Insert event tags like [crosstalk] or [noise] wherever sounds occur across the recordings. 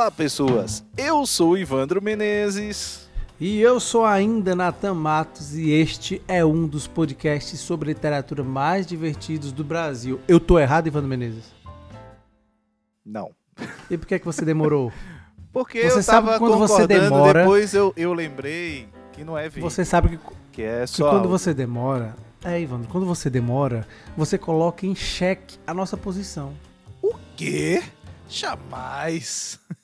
Olá, pessoas. Eu sou o Ivandro Menezes. E eu sou ainda Natan Matos e este é um dos podcasts sobre literatura mais divertidos do Brasil. Eu tô errado, Ivandro Menezes? Não. E por que, que você demorou? [laughs] Porque Você eu sabe quando você demora- depois eu, eu lembrei que não é vídeo, Você sabe que, que é que só quando áudio. você demora. É, Ivandro, quando você demora, você coloca em xeque a nossa posição. O quê? Jamais. [laughs]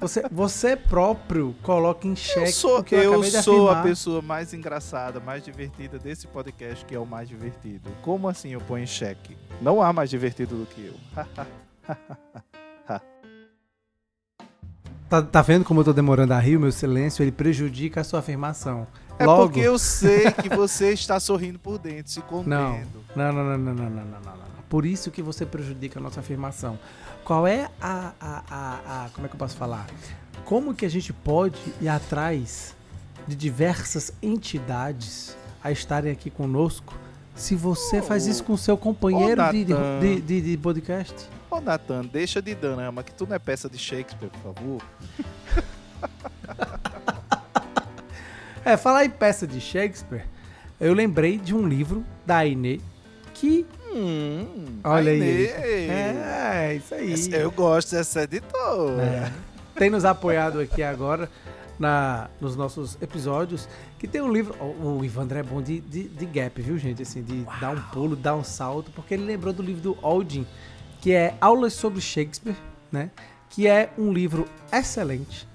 Você, você próprio coloca em xeque. Eu sou, eu sou a pessoa mais engraçada, mais divertida desse podcast, que é o mais divertido. Como assim eu ponho em xeque? Não há mais divertido do que eu. [laughs] tá, tá vendo como eu tô demorando a rir? O meu silêncio ele prejudica a sua afirmação. É Logo... porque eu sei que [laughs] você está sorrindo por dentro, se contendo. Não, não, não, não, não, não, não, não. não. Por isso que você prejudica a nossa afirmação. Qual é a, a, a, a- Como é que eu posso falar? Como que a gente pode ir atrás de diversas entidades a estarem aqui conosco se você faz isso com seu companheiro Ô, de, de, Natan. de, de- podcast? Ô, Nathan, deixa de drama, que tu não é peça de Shakespeare, por favor. [laughs] É, falar em peça de Shakespeare, eu lembrei de um livro da Aine que. Hum, Olha aí. É, isso aí. Eu gosto dessa editora. É. tem nos apoiado aqui agora na, nos nossos episódios, que tem um livro. O, o Ivandro é bom de, de, de gap, viu, gente? Assim, de dar um pulo, dar um salto, porque ele lembrou do livro do Aldin, que é Aulas sobre Shakespeare, né? Que é um livro excelente,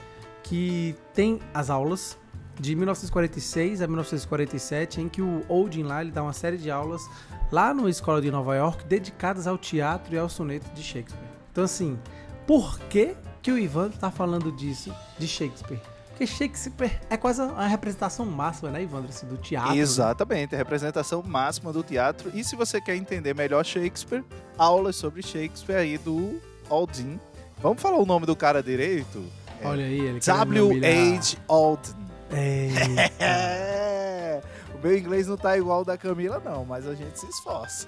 que tem as aulas de 1946 a 1947, em que o Oldin lá ele dá uma série de aulas lá numa escola de Nova York dedicadas ao teatro e ao soneto de Shakespeare. Então assim, por que que o Ivan tá falando disso de Shakespeare? Porque Shakespeare é quase a representação máxima, né, Ivandro, assim, do teatro. né? Exatamente, a representação máxima do teatro. E se você quer entender melhor Shakespeare, aulas sobre Shakespeare aí do Aldin. Vamos falar o nome do cara direito? Olha aí, ele. W.H. Aldin. É. O meu inglês não tá igual ao da Camila, não, mas a gente se esforça.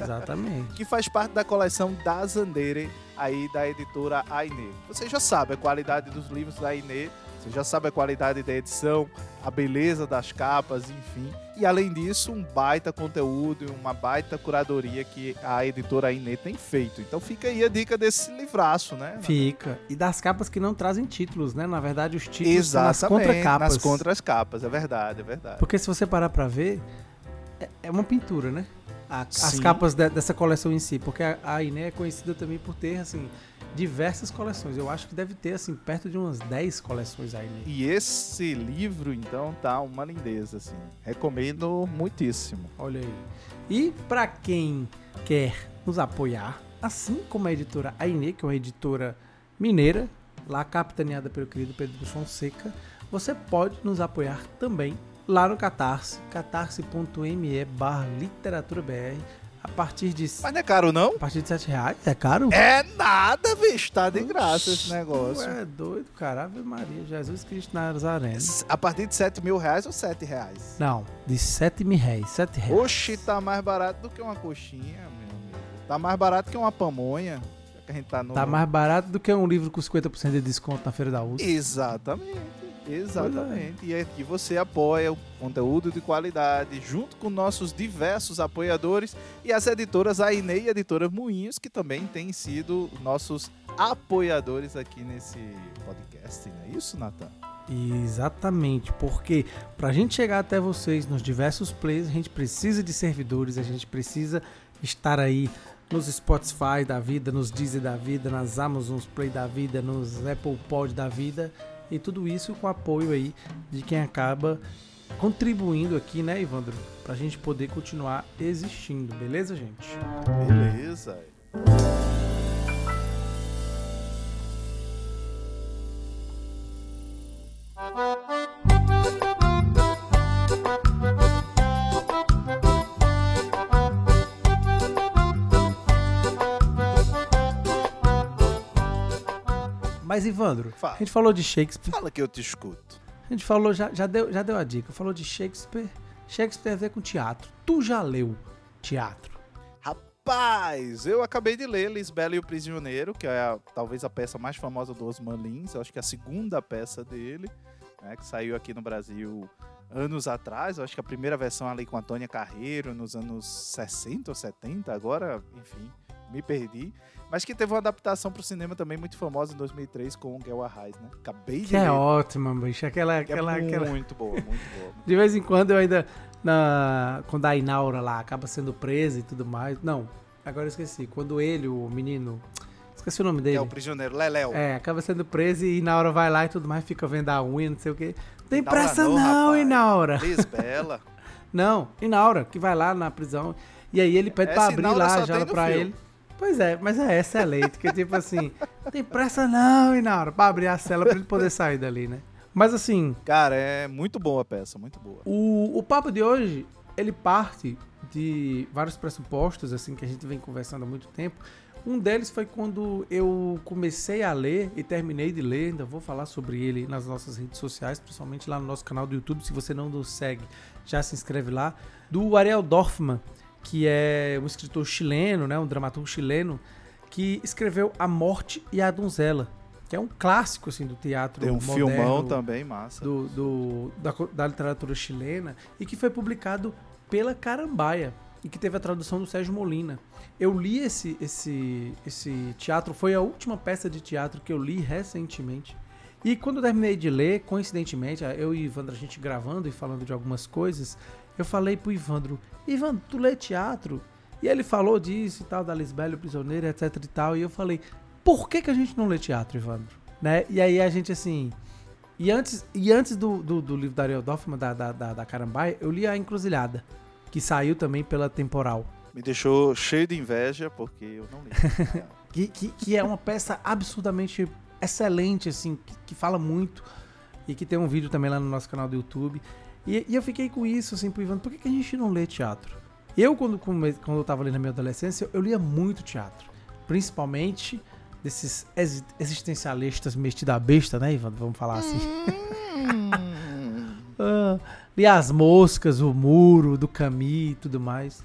Exatamente. Que faz parte da coleção da Zandere, aí da editora Aine. Você já sabe a qualidade dos livros da Aine, você já sabe a qualidade da edição, a beleza das capas, enfim. E além disso, um baita conteúdo e uma baita curadoria que a editora Aine tem feito. Então fica aí a dica desse livraço, né? Fica. E das capas que não trazem títulos, né? Na verdade, os títulos são nas Exatamente, contracapas. nas contracapas, é verdade, é verdade. Porque se você parar pra ver, é- é uma pintura, né? A- as Sim. capas de- dessa coleção em si. Porque a, a Iné é conhecida também por ter, assim, diversas coleções. Eu acho que deve ter, assim, perto de umas 10 coleções a Iné. E esse livro, então, tá uma lindeza, assim. Recomendo muitíssimo. Olha aí. E pra quem quer nos apoiar, assim como a editora Aine, que é uma editora mineira, lá capitaneada pelo querido Pedro Fonseca, você pode nos apoiar também lá no Catarse, catarse.me barra literaturabr, a partir de Mas não é caro, não? a partir de 7 reais. É caro? É nada, bicho. Tá de graça esse negócio. É doido, cara. Ave Maria, Jesus Cristo Nazareno. A partir de 7 mil reais ou 7 reais? Não, de 7 mil reais. 7 reais. Oxi, tá mais barato do que uma coxinha, meu amigo. Tá mais barato que uma pamonha. Que a gente tá no. Tá mais barato do que um livro com 50% de desconto na Feira da USP. Exatamente. Exatamente. E aqui você apoia o conteúdo de qualidade, junto com nossos diversos apoiadores e as editoras Aine e Editora Moinhos, que também têm sido nossos apoiadores aqui nesse podcast. Não é isso, Natan? Exatamente, porque pra gente chegar até vocês nos diversos plays, a gente precisa de servidores, a gente precisa estar aí nos Spotify da vida, nos Deezer da vida, nas Amazon Play da vida, nos Apple Pod da vida e tudo isso com apoio aí de quem acaba contribuindo aqui, né, Ivandro? para a gente poder continuar existindo, beleza, gente? Beleza. Música Mas, Ivandro, Fala. a gente falou de Shakespeare. Fala que eu te escuto. A gente falou, já, já, deu, já deu a dica. Falou de Shakespeare. Shakespeare tem a ver com teatro. Tu já leu teatro? Rapaz, eu acabei de ler Lisbela e o Prisioneiro, que é a- talvez a peça mais famosa do Osman Lins. Eu acho que é a segunda peça dele, né, que saiu aqui no Brasil anos atrás. Eu acho que a primeira versão ali com Antônia Carreiro, nos anos 60 ou 70, agora, enfim, me perdi. Mas que teve uma adaptação para o cinema também muito famosa em 2003 com o Guel Arraes, né? Acabei de Que é ler. ótima, bicho. Aquela, Que é aquela, aquela... muito boa, muito boa. [laughs] De vez em quando eu ainda. Na... Quando a Inaura lá acaba sendo presa e tudo mais. Não, agora eu esqueci. Quando ele, o menino. Esqueci o nome dele. é o Prisioneiro, Leléu. É, acaba sendo preso e Inaura vai lá e tudo mais, fica vendo a unha, não sei o quê. Tem Inaura pressa não, não. Inaura. Lisbela. [laughs] Não, Inaura, que vai lá na prisão. E aí ele pede pra Essa abrir Inaura lá só a tem jaula pra ele. Pois é, mas é excelente, que tipo assim, tem pressa não, Inaura, pra abrir a cela pra ele poder sair dali, né? Mas assim, Cara, é muito boa a peça, muito boa. o, o papo de hoje, ele parte de vários pressupostos, assim, que a gente vem conversando há muito tempo. Um deles foi quando eu comecei a ler e terminei de ler, ainda vou falar sobre ele nas nossas redes sociais, principalmente lá no nosso canal do YouTube, se você não nos segue, já se inscreve lá, do Ariel Dorfman, que é um escritor chileno, né, um dramaturgo chileno, que escreveu A Morte e a Donzela, que é um clássico, assim, do teatro Tem um moderno, filmão também, massa. do, do- da, da literatura chilena e que foi publicado pela Carambaia e que teve a tradução do Sérgio Molina. Eu li esse, esse, esse teatro, foi a última peça de teatro que eu li recentemente. E quando eu terminei de ler, coincidentemente, eu e Ivandro, a gente gravando e falando de algumas coisas, eu falei pro Ivandro, Ivandro, tu lê teatro? E ele falou disso e tal, da Lisbela, o Prisioneiro, etc e tal. E eu falei, por que, que a gente não lê teatro, Ivandro? Né? E aí a gente, assim, e antes, e antes do, do, do livro da Ariel Dorfman, da, da, da, da Carambaia, eu li A Encruzilhada, que saiu também pela Temporal. Me deixou cheio de inveja, porque eu não li. [laughs] Que, que, que é uma peça absurdamente excelente, assim, que, que fala muito. E que tem um vídeo também lá no nosso canal do YouTube. E, e eu fiquei com isso, assim, pro Ivan, por que, que a gente não lê teatro? Eu, quando, quando eu tava ali na minha adolescência, eu lia muito teatro. Principalmente desses exi- existencialistas metidos a besta, né, Ivan? Vamos falar assim. [laughs] Ah, li as moscas, o muro, do Camus e tudo mais.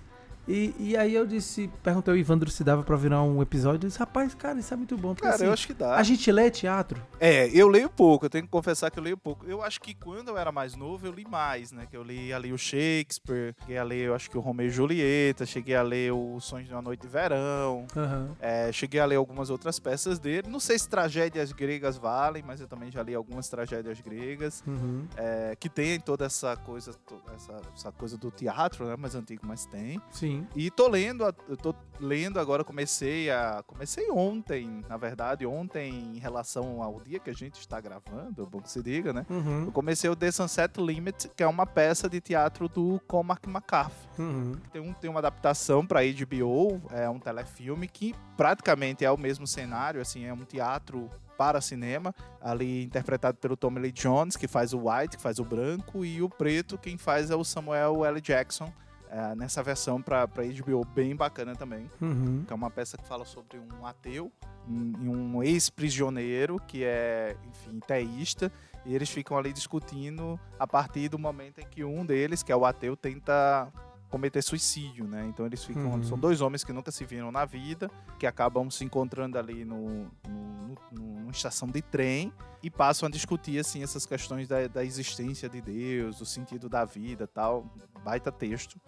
E, e aí eu disse, perguntei ao Ivandro se dava pra virar um episódio. Eu disse, rapaz, cara, isso é muito bom. Porque Cara, assim, eu acho que dá. a gente lê teatro. É, eu leio pouco, eu tenho que confessar que eu leio pouco. Eu acho que quando eu era mais novo, eu li mais, né? Que eu li ali o Shakespeare, cheguei a ler, eu acho que o Romeu e Julieta, cheguei a ler o Sonhos de uma Noite de Verão, Aham. é, cheguei a ler algumas outras peças dele. Não sei se tragédias gregas valem, mas eu também já li algumas tragédias gregas. Uhum. é, que tem toda essa coisa, essa, essa coisa do teatro, né? Mais antigo, mas tem. Sim. E tô lendo, eu tô lendo agora, comecei a. Comecei ontem, na verdade, ontem em relação ao dia que a gente está gravando, bom que se diga, né? Eu Uhum. comecei o The Sunset Limit, que é uma peça de teatro do Cormac McCarthy. Uhum. Tem, um, tem uma adaptação para HBO, é um telefilme que praticamente é o mesmo cenário, assim, é um teatro para cinema, ali interpretado pelo Tommy Lee Jones, que faz o White, que faz o branco, e o preto, quem faz é o Samuel L. Jackson, é, nessa versão para HBO, bem bacana também. Uhum. Que é uma peça que fala sobre um ateu um- e um ex-prisioneiro que é, enfim, teísta. E eles ficam ali discutindo a partir do momento em que um deles, que é o ateu, tenta cometer suicídio, né? Então eles ficam. Uhum. São dois homens que nunca se viram na vida, que acabam se encontrando ali no, no, no- numa estação de trem e passam a discutir assim essas questões da, da existência de Deus, o sentido da vida, tal. Baita texto.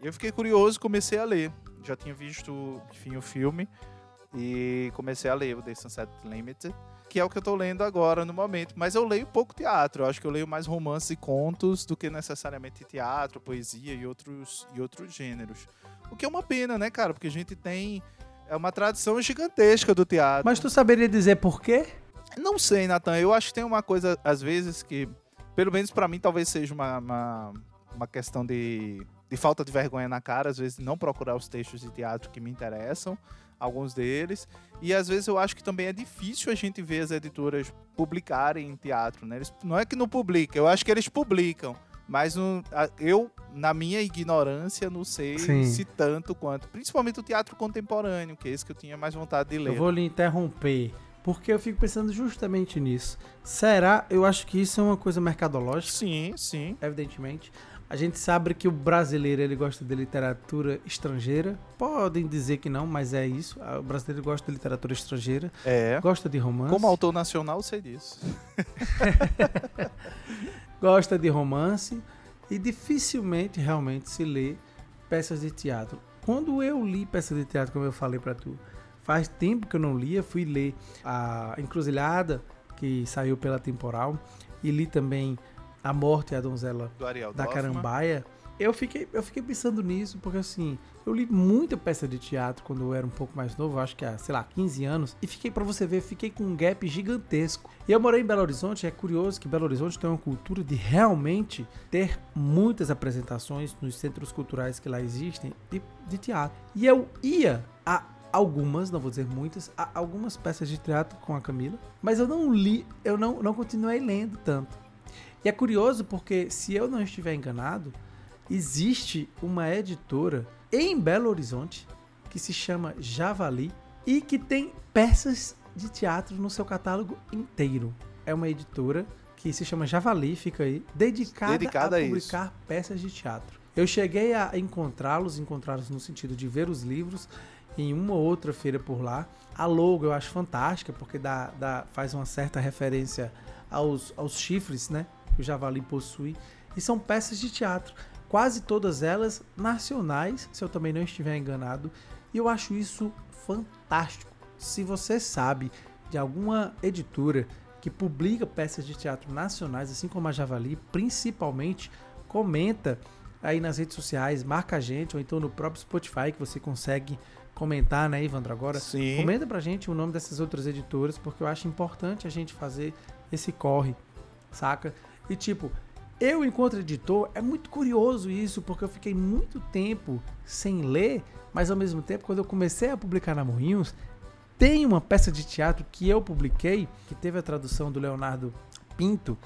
Eu fiquei curioso, e comecei a ler. Já tinha visto, enfim, o filme e comecei a ler o The Sunset Limited, que é o que eu tô lendo agora no momento. Mas eu leio pouco teatro, eu acho que eu leio mais romances e contos do que necessariamente teatro, poesia e outros, e outros gêneros. O que é uma pena, né, cara? Porque a gente tem é uma tradição gigantesca do teatro. Mas tu saberia dizer por quê? Não sei, Nathan. Eu acho que tem uma coisa, às vezes, que, pelo menos pra mim, talvez seja uma, uma, uma questão de, de falta de vergonha na cara, às vezes não procurar os textos de teatro que me interessam. alguns deles. E às vezes eu acho que também é difícil a gente ver as editoras publicarem em teatro, né? Eles, não é que não publicam, eu acho que eles publicam. Mas a, eu, na minha ignorância, não sei Sim. se tanto quanto. Principalmente o teatro contemporâneo, que é esse que eu tinha mais vontade de ler. Eu vou lhe interromper, porque eu fico pensando justamente nisso. Será? Eu acho que isso é uma coisa mercadológica, Sim, sim. evidentemente. A gente sabe que o brasileiro ele gosta de literatura estrangeira. Podem dizer que não, mas é isso. O brasileiro gosta de literatura estrangeira, É. gosta de romance. Como autor nacional, sei disso. [laughs] [laughs] gosta de romance e dificilmente realmente se lê peças de teatro. Quando eu li peças de teatro, como eu falei pra tu, faz tempo que eu não lia, fui ler a Encruzilhada, que saiu pela Temporal, e li também A Morte e a Donzela da. Carambaia. Eu fiquei, eu fiquei pensando nisso, porque assim, eu li muita peça de teatro quando eu era um pouco mais novo, acho que há, sei lá, 15 anos, e fiquei, pra você ver, fiquei com um gap gigantesco. E eu morei em Belo Horizonte, é curioso que Belo Horizonte tem uma cultura de realmente ter muitas apresentações nos centros culturais que lá existem de, de teatro. E eu ia a algumas, não vou dizer muitas, a algumas peças de teatro com a Camila, mas eu não li, eu não, não continuei lendo tanto. E é curioso porque, se eu não estiver enganado, existe uma editora em Belo Horizonte que se chama Javali e que tem peças de teatro no seu catálogo inteiro. É uma editora que se chama Javali, fica aí, dedicada, Dedicada a a isso. publicar peças de teatro. Eu cheguei a encontrá-los, encontrá-los no sentido de ver os livros em uma ou outra feira por lá. A logo eu acho fantástica, porque dá, dá, faz uma certa referência aos, aos chifres, né? Que o javali possui. E são peças de teatro. Quase todas elas nacionais, se eu também não estiver enganado. E eu acho isso fantástico. Se você sabe de alguma editora que publica peças de teatro nacionais, assim como a Javali, principalmente, comenta aí nas redes sociais, marca a gente, ou então no próprio Spotify que você consegue comentar, né, Ivandro? Agora, Sim. comenta pra gente o nome dessas outras editoras, porque eu acho importante a gente fazer esse corre, saca? E tipo, eu enquanto editor, é muito curioso isso, porque eu fiquei muito tempo sem ler, mas ao mesmo tempo, quando eu comecei a publicar na Moinhos, tem uma peça de teatro que eu publiquei, que teve a tradução do Leonardo Pinto,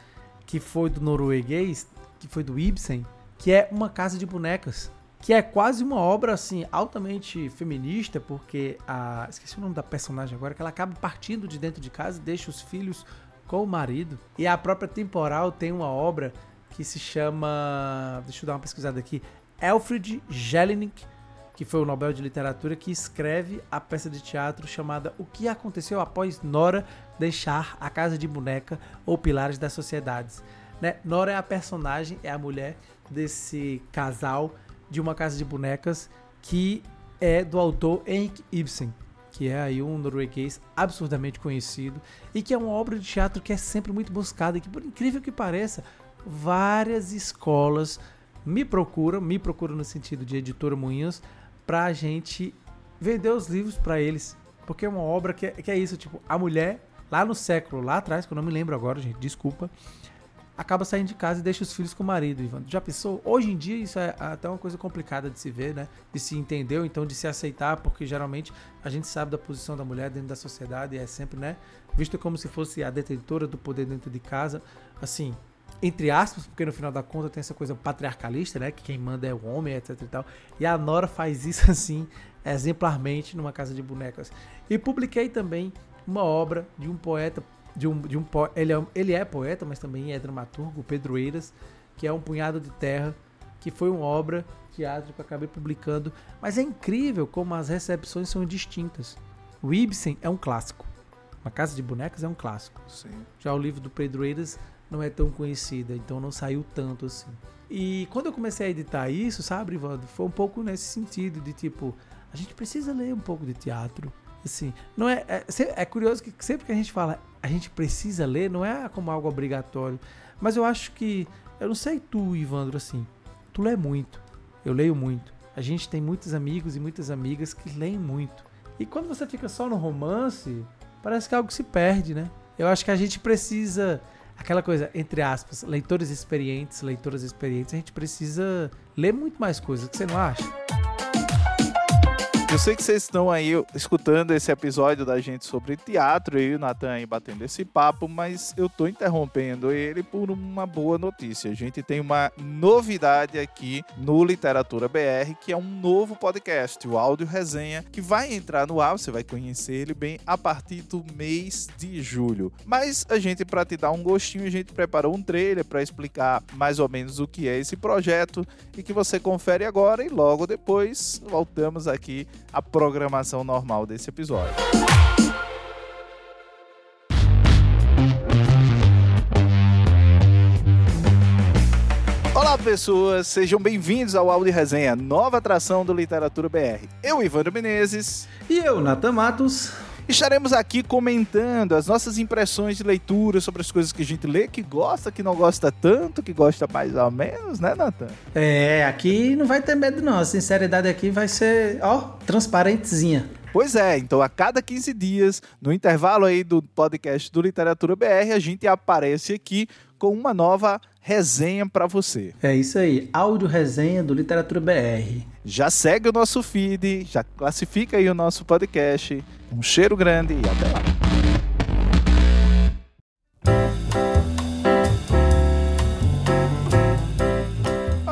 que foi do norueguês, que foi do Ibsen, que é Uma Casa de Bonecas. Que é quase uma obra, assim, altamente feminista, porque a. Esqueci o nome da personagem agora, que ela acaba partindo de dentro de casa e deixa os filhos com o marido. E a própria Temporal tem uma obra que se chama. Deixa eu dar uma pesquisada aqui. Alfred Jelinek, que foi o Nobel de Literatura, que escreve a peça de teatro chamada O que aconteceu após Nora deixar a casa de boneca ou pilares das sociedades. Né? Nora é a personagem, é a mulher desse casal de uma casa de bonecas que é do autor Henrik Ibsen, que é aí um norueguês absurdamente conhecido e que é uma obra de teatro que é sempre muito buscada e que, por incrível que pareça, várias escolas me procuram, me procuram no sentido de editora Moinhos, pra gente vender os livros para eles. Porque é uma obra que é, que é isso, tipo, a mulher, lá no século, lá atrás, que eu não me lembro agora, gente, desculpa, acaba saindo de casa e deixa os filhos com o marido, Ivan. Já pensou? Hoje em dia isso é até uma coisa complicada de se ver, né? De se entender, ou então de se aceitar, porque geralmente a gente sabe da posição da mulher dentro da sociedade e é sempre, né? Visto como se fosse a detentora do poder dentro de casa, assim, entre aspas, porque no final da conta tem essa coisa patriarcalista, né? Que quem manda é o homem, etc e tal. E a Nora faz isso [laughs] assim, exemplarmente, numa casa de bonecas. E publiquei também uma obra de um poeta, de um, de um ele, é, ele é poeta, mas também é dramaturgo, Pedro Eiras, que é um punhado de terra, que foi uma obra de teatro que eu acabei publicando. Mas é incrível como as recepções são distintas. O Ibsen é um clássico. Uma casa de bonecas é um clássico. Sim. Já o livro do Pedro Eiras não é tão conhecida, então não saiu tanto assim. E quando eu comecei a editar isso, sabe, Ivaldo, foi um pouco nesse sentido de tipo, a gente precisa ler um pouco de teatro. Assim, não é, é, é curioso que sempre que a gente fala a gente precisa ler, não é como algo obrigatório, mas eu acho que, eu não sei tu, Ivandro, assim, tu lê muito, eu leio muito. A gente tem muitos amigos e muitas amigas que leem muito. E quando você fica só no romance, parece que algo se perde, né? Eu acho que a gente precisa aquela coisa, entre aspas, leitores experientes, leitoras experientes, a gente precisa ler muito mais coisas, você não acha? Eu sei que vocês estão aí escutando esse episódio da gente sobre teatro e o Natan aí batendo esse papo, mas eu tô interrompendo ele por uma boa notícia. A gente tem uma novidade aqui no Literatura BR, que é um novo podcast, o Áudio Resenha, que vai entrar no ar, você vai conhecer ele bem a partir do mês de julho. Mas a gente, para te dar um gostinho, a gente preparou um trailer para explicar mais ou menos o que é esse projeto e que você confere agora e logo depois voltamos aqui a programação normal desse episódio. Olá pessoas, sejam bem-vindos ao Audi Resenha, nova atração do Literatura BR. Eu, Ivandro Menezes. E eu, Natan Matos. Estaremos aqui comentando as nossas impressões de leitura sobre as coisas que a gente lê, que gosta, que não gosta tanto, que gosta mais ou menos, né, Nathan? É, aqui não vai ter medo não. A sinceridade aqui vai ser, ó, transparentezinha. Pois é, então a cada 15 dias, no intervalo aí do podcast do Literatura BR, a gente aparece aqui com uma nova resenha para você. É isso aí, áudio resenha do Literatura BR. Já segue o nosso feed, já classifica aí o nosso podcast. Um cheiro grande e até lá.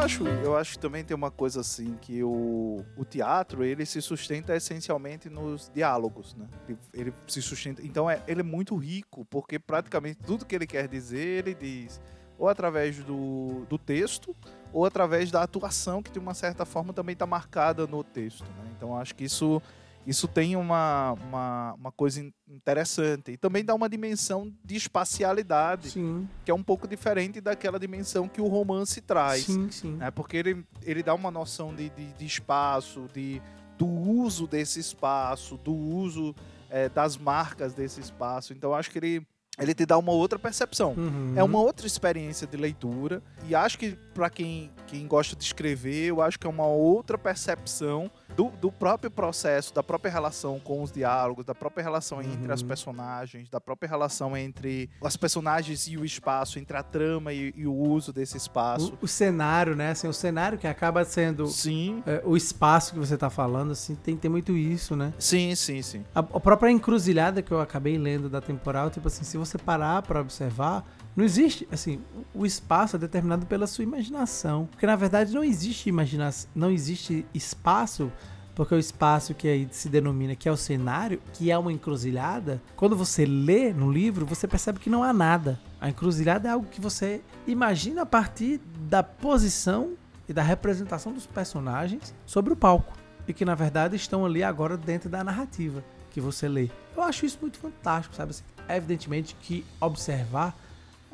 acho, eu acho que também tem uma coisa assim que o, o teatro ele se sustenta essencialmente nos diálogos, né? Ele, ele se sustenta, então é, ele é muito rico porque praticamente tudo que ele quer dizer ele diz ou através do, do texto ou através da atuação que de uma certa forma também está marcada no texto. Né? Então acho que isso isso tem uma, uma, uma, coisa interessante. E também dá uma dimensão de espacialidade, sim. que é um pouco diferente daquela dimensão que o romance traz. Sim, sim. Né? Porque ele, ele dá uma noção de, de, de espaço, de, do uso desse espaço, do uso é, das marcas desse espaço. Então acho que ele ele te dá uma outra percepção. Uhum. É uma outra experiência de leitura. E acho que, para quem, quem gosta de escrever, eu acho que é uma outra percepção do, do próprio processo, da própria relação com os diálogos, da própria relação uhum. entre as uhum. personagens, da própria relação entre as personagens e o espaço, entre a trama e, e o uso desse espaço. O, o, cenário, né? Assim, o cenário que acaba sendo sim. É, o espaço que você está falando, assim, tem, tem muito isso, né? Sim, sim, sim. A, a própria encruzilhada que eu acabei lendo da temporal, tipo assim, se você parar para observar, não existe, assim, o espaço é determinado pela sua imaginação. Porque na verdade não existe imaginação, não existe espaço, porque o espaço que aí se denomina que é o cenário, que é uma encruzilhada, quando você lê no livro, você percebe que não há nada. A encruzilhada é algo que você imagina a partir da posição e da representação dos personagens sobre o palco. E que na verdade estão ali agora dentro da narrativa que você lê. Eu acho isso muito fantástico, sabe? Assim, evidentemente que observar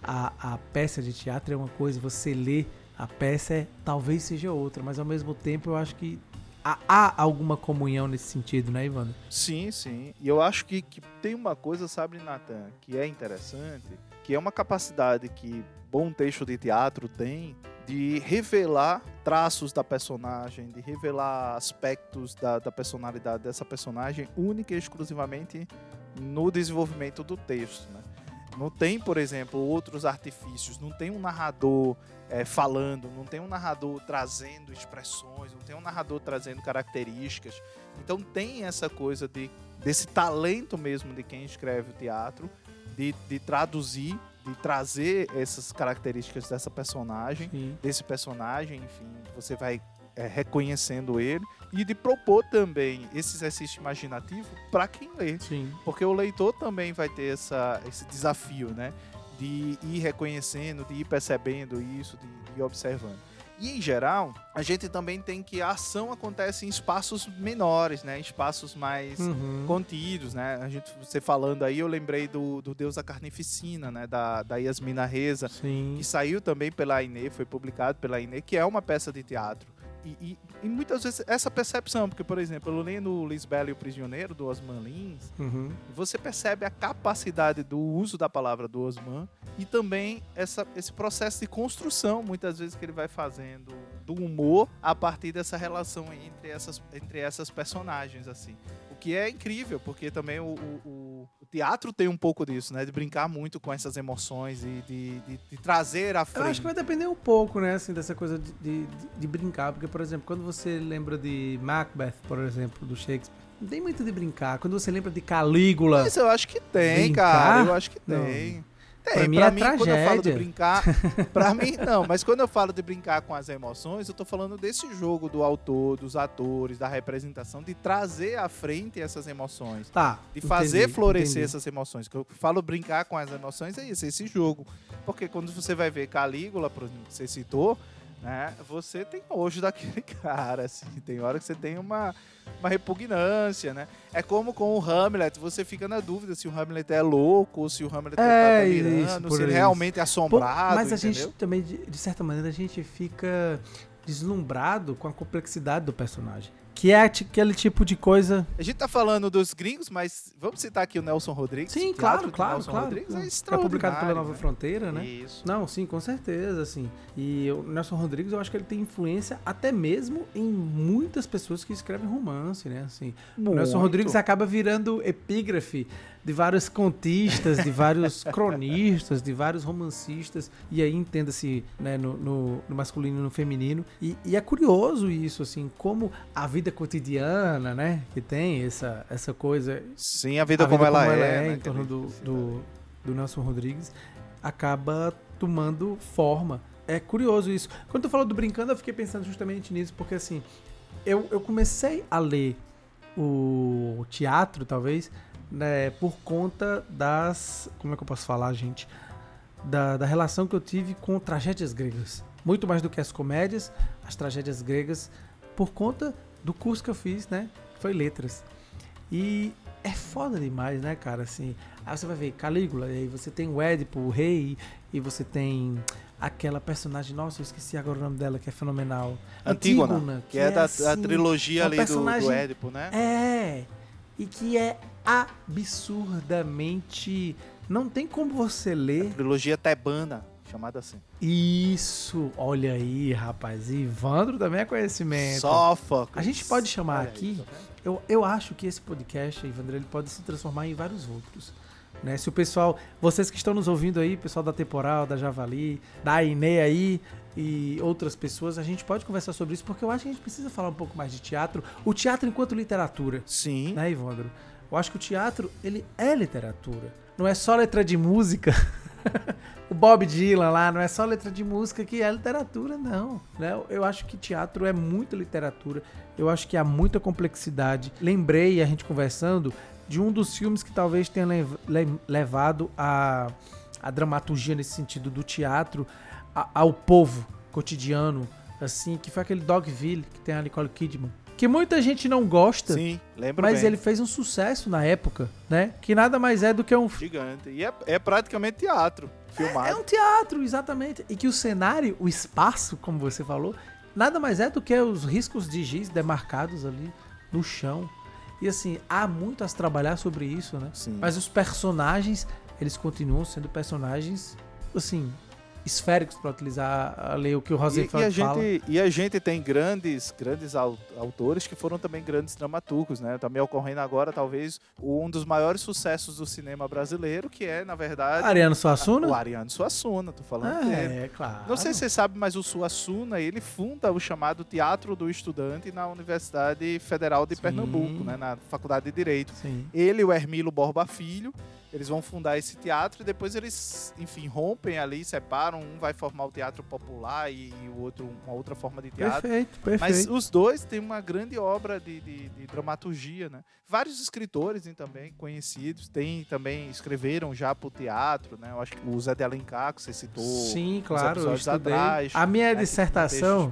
a, a peça de teatro é uma coisa, você lê a peça é, talvez seja outra, mas ao mesmo tempo eu acho que há, há alguma comunhão nesse sentido, né, Ivana? Sim, sim. E eu acho que, que tem uma coisa, sabe, Nathan, que é interessante, que é uma capacidade que bom texto de teatro tem de revelar traços da personagem, de revelar aspectos da, da personalidade dessa personagem única e exclusivamente no desenvolvimento do texto, né? Não tem, por exemplo, outros artifícios, não tem um narrador é, falando, não tem um narrador trazendo expressões, não tem um narrador trazendo características. Então tem essa coisa de, desse talento mesmo de quem escreve o teatro, de, de traduzir, de trazer essas características dessa personagem, Sim. desse personagem, enfim, você vai é, reconhecendo ele e de propor também esse exercício imaginativo para quem lê. Sim. Porque o leitor também vai ter essa, esse desafio, né? De ir reconhecendo, de ir percebendo isso, de, de ir observando. E em geral, a gente também tem que a ação acontece em espaços menores, né? Espaços mais uhum. contidos, né? A gente, você falando aí, eu lembrei do, do Deus da Carnificina, né? Da, da Yasmina Reza, Sim. que saiu também pela Aine, foi publicado pela Aine, que é uma peça de teatro e, e, e, muitas vezes essa percepção, porque, por exemplo, eu lendo Lisbela e o Prisioneiro, do Osman Lins, uhum. você percebe a capacidade do uso da palavra do Osman e também essa, esse processo de construção, muitas vezes, que ele vai fazendo do humor a partir dessa relação entre essas, entre essas personagens, assim. O que é incrível, porque também o, o, o teatro tem um pouco disso, né? De brincar muito com essas emoções e de, de, de trazer à frente. Eu acho que vai depender um pouco, né, assim, dessa coisa de, de, de, brincar. Porque, por exemplo, quando você lembra de Macbeth, por exemplo, do Shakespeare, não tem muito de brincar. Quando você lembra de Calígula. Mas eu acho que tem, brincar? cara. Eu acho que tem. Não. Tem, pra mim, pra é mim quando eu falo de brincar, pra mim não, mas quando eu falo de brincar com as emoções, eu tô falando desse jogo do autor, dos atores, da representação, de trazer à frente essas emoções. Tá. De fazer entendi, florescer entendi. essas emoções. Que eu falo brincar com as emoções é isso, é esse jogo. Porque quando você vai ver Calígula, por exemplo, que você citou, né? Você tem nojo daquele [laughs] cara, assim. Tem hora que você tem uma, uma repugnância, né? É como com o Hamlet, você fica na dúvida se o Hamlet é louco, ou se o Hamlet é, é delirando, se ele realmente é assombrado, Pô, Mas a entendeu? gente também, de, de certa maneira, a gente fica deslumbrado com a complexidade do personagem. Que é aquele tipo de coisa. A gente tá falando dos gringos, mas vamos citar aqui o Nelson Rodrigues. Sim, claro, claro, Nelson claro. Rodrigues é, é publicado pela Nova né? Fronteira, né? Isso. Não, sim, com certeza, assim. E o Nelson Rodrigues, eu acho que ele tem influência até mesmo em muitas pessoas que escrevem romance, né? Assim, o Nelson Rodrigues acaba virando epígrafe de vários contistas, de vários cronistas, de vários romancistas, e aí entenda-se né, no, no, no, masculino e no feminino. E, e, é curioso isso, assim, como a vida cotidiana, né, que tem essa, essa coisa. Sim, a vida, a como, vida ela, como ela, é, é né, em torno do, do, do Nelson Rodrigues, acaba tomando forma. É curioso isso. Quando tu falou do Brincando, eu fiquei pensando justamente nisso, porque assim, eu, eu comecei a ler o teatro, talvez, né, por conta das. Como é que eu posso falar, gente? Da, da relação que eu tive com tragédias gregas. Muito mais do que as comédias, as tragédias gregas, por conta do curso que eu fiz, né? Foi letras. E é foda demais, né, cara? Assim, aí você vai ver Calígula, e aí você tem o Édipo, o rei, e você tem aquela personagem, nossa, eu esqueci agora o nome dela, que é fenomenal. Antígona, Antígona que, que, é, é da, assim, da trilogia ali do, do Édipo, né? É, e que é absurdamente. Não tem como você ler. A trilogia tebana, chamada assim. Isso, olha aí, rapaz. Ivandro também é conhecimento. Sófocles. A gente pode chamar olha aqui. Tá eu, eu acho que esse podcast, Ivandro, ele pode se transformar em vários outros. Né? Se o pessoal, vocês que estão nos ouvindo aí, pessoal da Temporal, da Javali, da Ine aí e outras pessoas, a gente pode conversar sobre isso porque eu acho que a gente precisa falar um pouco mais de teatro, o teatro enquanto literatura. Sim. Né, Ivandro? Eu acho que o teatro, ele é literatura. Não é só letra de música. [laughs] o Bob Dylan lá, não é só letra de música que é literatura, não. Né? Eu acho que teatro é muita literatura. Eu acho que há muita complexidade. Lembrei, a gente conversando, de um dos filmes que talvez tenha levado a, a dramaturgia nesse sentido do teatro ao povo cotidiano, assim, que foi aquele Dogville que tem a Nicole Kidman que muita gente não gosta. Sim, lembro Mas bem. ele fez um sucesso na época, né? Que nada mais é do que um gigante. E é, é praticamente teatro filmado. É, é, um teatro, exatamente. E que o cenário, o espaço, como você falou, nada mais é do que os riscos de giz demarcados ali no chão. E assim, há muito a se trabalhar sobre isso, né? Sim. Mas os personagens, eles continuam sendo personagens, assim, esféricos para utilizar a lei, o que o Rosenfeld e, e a fala. Gente, e a gente tem grandes, grandes autores que foram também grandes dramaturgos, né? Tá me ocorrendo agora, talvez, um dos maiores sucessos do cinema brasileiro, que é, na verdade... Ariano Suassuna? O Ariano Suassuna, tô falando ah, dele. É, claro. Não sei se você sabe, mas o Suassuna, ele funda o chamado Teatro do Estudante na Universidade Federal de Sim. Pernambuco, né? Na Faculdade de Direito. Sim. Ele e o Hermilo Borba Filho, eles vão fundar esse teatro e depois eles, enfim, rompem ali, separam. Um vai formar o teatro popular e, e o outro uma outra forma de teatro. Perfeito, perfeito. Mas os dois têm uma grande obra de, de, de dramaturgia, né? Vários escritores hein, também conhecidos tem também escreveram já para o teatro, né? Eu acho que o Zé de Alencar, que você citou. Sim, claro. Eu atrás, a minha né, dissertação.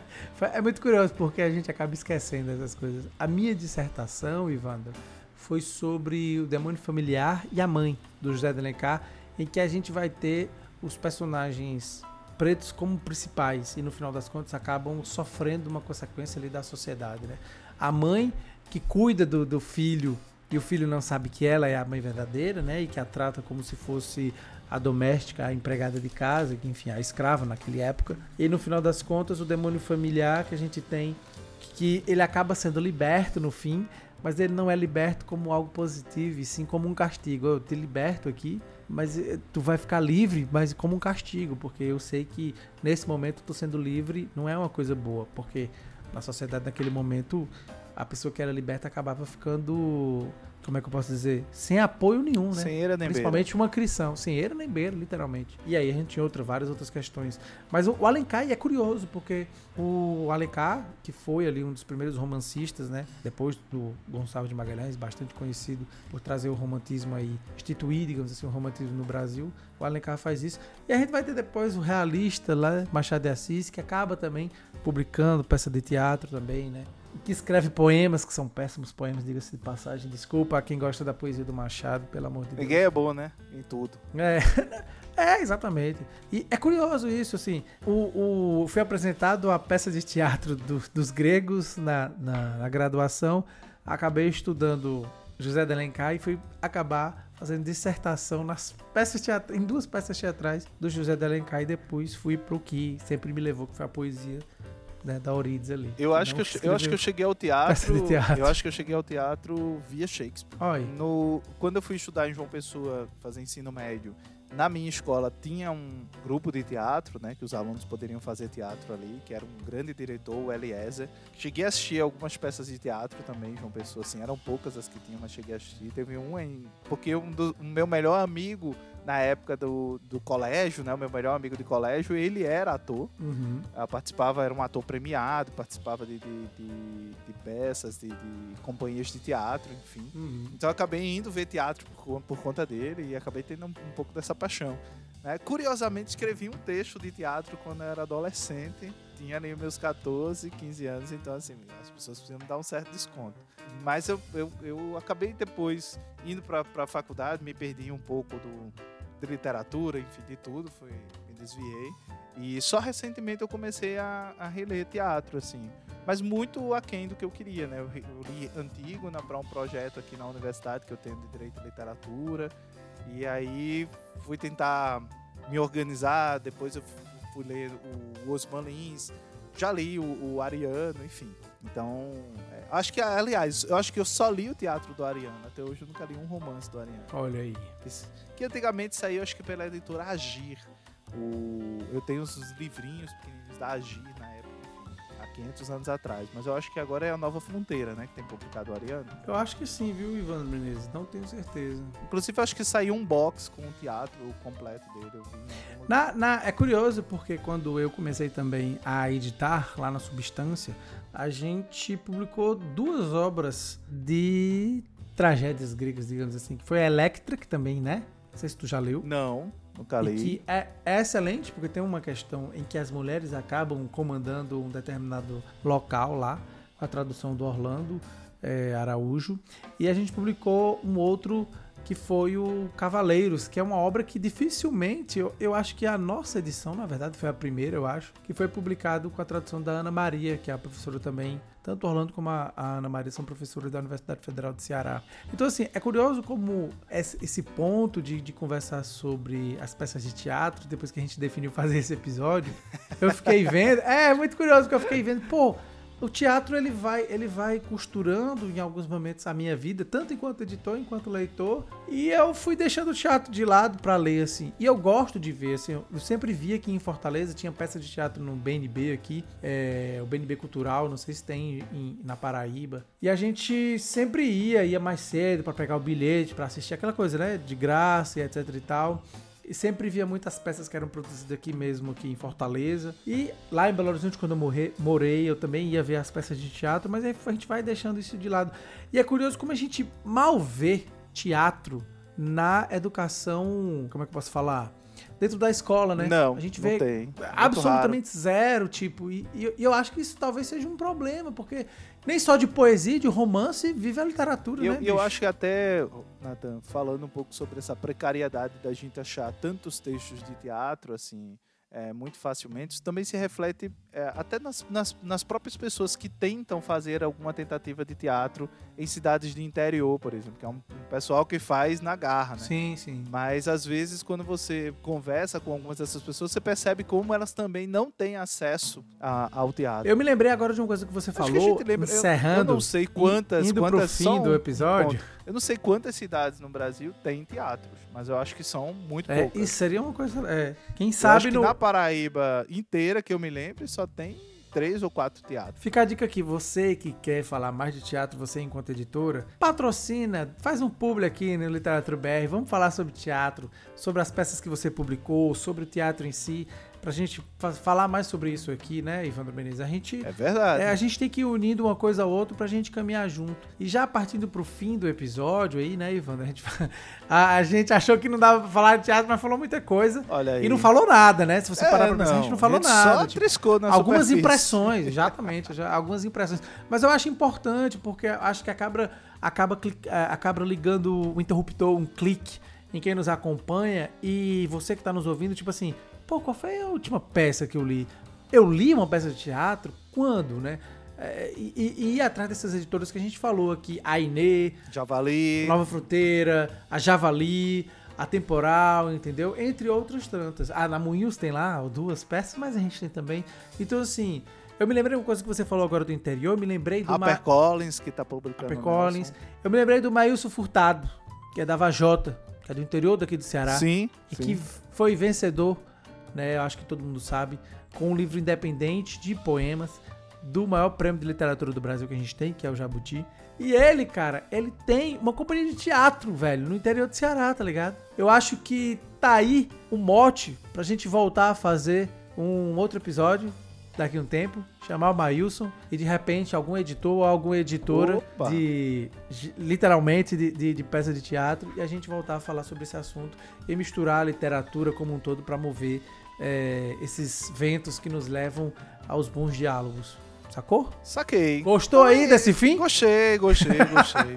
[laughs] é muito curioso porque a gente acaba esquecendo essas coisas. A minha dissertação, Ivandro foi sobre o demônio familiar e a mãe do José de Alencar, em que a gente vai ter os personagens pretos como principais e no final das contas acabam sofrendo uma consequência ali da sociedade, né? A mãe que cuida do, do filho e o filho não sabe que ela é a mãe verdadeira, né? E que a trata como se fosse a doméstica, a empregada de casa, que enfim, a escrava naquela época. E no final das contas, o demônio familiar que a gente tem, que ele acaba sendo liberto no fim, mas ele não é liberto como algo positivo, e sim como um castigo. Eu te liberto aqui, mas eh, tu vai ficar livre, mas como um castigo, porque eu sei que nesse momento tô sendo livre não é uma coisa boa, porque na sociedade naquele momento a pessoa que era liberta acabava ficando como é que eu posso dizer? Sem apoio nenhum, né? Sem era nem Principalmente beira. uma cristão. Sem era nem beira, literalmente. E aí a gente tinha outra, várias outras questões. Mas o, o Alencar é curioso, porque o Alencar, que foi ali um dos primeiros romancistas, né? Depois do Gonçalves de Magalhães, bastante conhecido por trazer o romantismo aí, instituir, digamos assim, o romantismo no Brasil. O Alencar faz isso. E a gente vai ter depois o realista lá, Machado de Assis, que acaba também publicando peça de teatro também, né? Que escreve poemas, que são péssimos poemas, diga-se de passagem. Desculpa a quem gosta da poesia do Machado, pelo amor de Deus. Ninguém é bom, né? Em tudo. É, [laughs] é exatamente. E é curioso isso, assim. O, o, foi apresentado a peça de teatro do, dos gregos na, na, na, graduação. Acabei estudando José de Alencar e fui acabar fazendo dissertação nas peças teatrais, em duas peças teatrais do José de Alencar e depois fui pro que sempre me levou, que foi a poesia né, da Orides ali. Eu acho, que eu, eu, acho que eu cheguei ao [laughs] teatro, teatro, Eu acho que eu cheguei ao teatro via Shakespeare. Oi. No, quando eu fui estudar em João Pessoa, fazer ensino médio, na minha escola tinha um grupo de teatro, né, que os alunos poderiam fazer teatro ali, que era um grande diretor, o Eliezer. Cheguei a assistir algumas peças de teatro também, João Pessoa, assim, eram poucas as que tinham, mas cheguei a assistir. Teve um em... Porque um do, o meu melhor amigo na época do, do colégio, né? O meu melhor amigo de colégio, ele era ator. Uhum. participava, era um ator premiado, participava de, de, de, de peças, de, de, companhias de teatro, enfim. Uhum. Então eu acabei indo ver teatro por, por conta dele e acabei tendo um, um pouco dessa paixão. Né? Curiosamente, escrevi um texto de teatro quando eu era adolescente. Tinha ali meus 14, 15 anos, então assim, as pessoas precisam dar um certo desconto. Mas eu, eu, eu acabei depois indo para a faculdade, me perdi um pouco do, de literatura, enfim, de tudo, foi, me desviei. E só recentemente eu comecei a, a reler teatro, assim. Mas muito aquém do que eu queria, né? Eu, eu li antigo para um projeto aqui na universidade que eu tenho de Direito e Literatura. E aí fui tentar me organizar, depois eu fui ler o Osman Lins, já li o, o Ariano, enfim. Então, é, acho que, aliás, eu acho que eu só li o teatro do Ariano. Até hoje eu nunca li um romance do Ariano. Olha aí. Que, que antigamente saiu, acho que pela editora Agir. O, eu tenho os livrinhos pequenininhos da Agir na 500 anos atrás. Mas eu acho que agora é a Nova Fronteira, né? Que tem publicado o Ariano. Eu acho que sim, viu, Ivan Menezes? Não tenho certeza. Inclusive, acho que saiu um box com o teatro completo dele. Eu na, na, é curioso porque quando eu comecei também a editar lá na Substância, a gente publicou duas obras de tragédias gregas, digamos assim, que foi a Electric também, né? Não sei se tu já leu. Não, nunca li. E que é, é excelente, porque tem uma questão em que as mulheres acabam comandando um determinado local lá, a tradução do Orlando é, Araújo. E a gente publicou um outro que foi o Cavaleiros, que é uma obra que dificilmente, eu, eu acho que a nossa edição, na verdade, foi a primeira, eu acho, que foi publicado com a tradução da Ana Maria, que é a professora também, tanto Orlando como a, Ana Maria são professores da Universidade Federal de Ceará. Então, assim, é curioso como esse ponto de, de conversar sobre as peças de teatro, depois que a gente [laughs] definiu fazer esse episódio, eu fiquei vendo, é, muito curioso, porque eu fiquei vendo, pô, o teatro ele vai, ele vai costurando em alguns momentos a minha vida, tanto enquanto editor, enquanto leitor, e eu fui deixando o teatro de lado para ler assim. E eu gosto de ver assim, eu sempre via aqui em Fortaleza tinha peça de teatro no BNB aqui, é, o BNB Cultural, não sei se tem em, na Paraíba. E a gente sempre ia, ia mais cedo para pegar o bilhete, para assistir aquela coisa, né, de graça e etc e tal. E sempre via muitas peças que eram produzidas aqui mesmo, aqui em Fortaleza. E lá em Belo Horizonte, quando eu morei, eu também ia ver as peças de teatro, mas aí a gente vai deixando isso de lado. E é curioso como a gente mal vê teatro na educação. Como é que eu posso falar? dentro da escola, né? Não, a gente vê tem. absolutamente zero, tipo, e, e, eu acho que isso talvez seja um problema, porque nem só de poesia, de romance, vive a literatura, eu, né? E eu acho que até, Nathan, falando um pouco sobre essa precariedade da gente achar tantos textos de teatro, assim, é, muito facilmente, isso também se reflete é, até nas, nas, nas, próprias pessoas que tentam fazer alguma tentativa de teatro em cidades de interior, por exemplo, que é um, um, pessoal que faz na garra, né? Sim, sim. Mas às vezes, quando você conversa com algumas dessas pessoas, você percebe como elas também não têm acesso a, ao teatro. Eu me lembrei agora de uma coisa que você Acho falou, que lembra, encerrando. Eu, eu, não sei quantas, indo quantas pro fim do episódio. Eu não sei quantas cidades no Brasil têm teatros, mas eu acho que são muito é, poucas. Isso seria uma coisa. É, quem sabe no... Paraíba inteira que eu me lembro só tem três ou quatro teatros. Fica a dica aqui, você que quer falar mais de teatro, você enquanto editora, patrocina, faz um publi aqui no Literatura BR, vamos falar sobre teatro, sobre as peças que você publicou, sobre o teatro em si pra gente falar mais sobre isso aqui, né, Ivandro Menezes? A gente. É verdade. É, a gente tem que ir unindo uma coisa a outra pra gente caminhar junto. E já partindo pro fim do episódio aí, né, Ivandro? A gente, a, a gente achou que não dava pra falar de teatro, mas falou muita coisa. Olha aí. E não falou nada, né? Se você é, parar pra pensar, a gente não falou a gente nada. Só tipo, triscou na Algumas impressões, [laughs] exatamente. já, algumas impressões. Mas eu acho importante, porque acho que acaba, acaba, é, acaba ligando o interruptor, um clique em quem nos acompanha e você que está nos ouvindo, tipo assim, Pô, qual foi a última peça que eu li? Eu li uma peça de teatro quando, né? É, e, e, ir atrás dessas editoras que a gente falou aqui, a Inê, Javali, Nova Fronteira, a Javali, a Temporal, entendeu? Entre outras tantas. Ah, na Moinhos tem lá duas peças, mas a gente tem também. Então, assim, eu me lembrei de uma coisa que você falou agora do interior, eu me lembrei do... Harper Ma... Collins, que tá publicando. Harper Collins. Eu me lembrei do Maílson Furtado, que é da Vajota, que é do interior daqui do Ceará. Sim, E sim. que foi vencedor né? Eu acho que todo mundo sabe, com um livro independente de poemas do maior prêmio de literatura do Brasil que a gente tem, que é o Jabuti. E ele, cara, ele tem uma companhia de teatro, velho, no interior do Ceará, tá ligado? Eu acho que tá aí o um mote pra gente voltar a fazer um outro episódio daqui a um tempo, chamar o Mailson e de repente algum editor ou alguma editora Opa. de, literalmente de, de, de, peça de teatro e a gente voltar a falar sobre esse assunto e misturar a literatura como um todo para mover é, esses ventos que nos levam aos bons diálogos. Sacou? Saquei. Gostou aí desse fim? Gostei, gostei, gostei.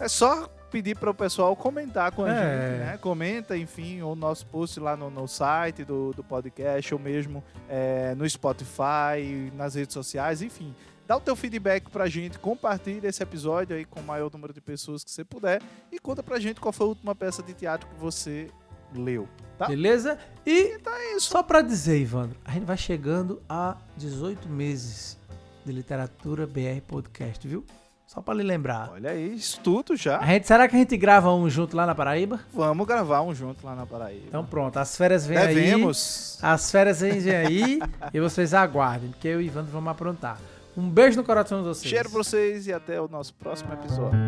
é só pedir para o pessoal comentar com a é. gente, né? Comenta, enfim, o nosso post lá no, no site do, do podcast, ou mesmo é, no Spotify, nas redes sociais, enfim. Dá o teu feedback pra gente, compartilha esse episódio aí com o maior número de pessoas que você puder e conta pra gente qual foi a última peça de teatro que você leu, tá? Beleza? E então é isso. Só pra dizer, Ivandro, a gente vai chegando a 18 meses de Literatura BR Podcast, viu? Só pra lhe lembrar. Olha aí, isso tudo já. A gente, será que a gente grava um junto lá na Paraíba? Vamos gravar um junto lá na Paraíba. Então pronto, as férias vêm aí. Devemos. As férias vêm aí e vocês aguardem, porque eu e o Ivandro vamos aprontar. Um beijo no coração de vocês. Cheiro pra vocês e até o nosso próximo episódio.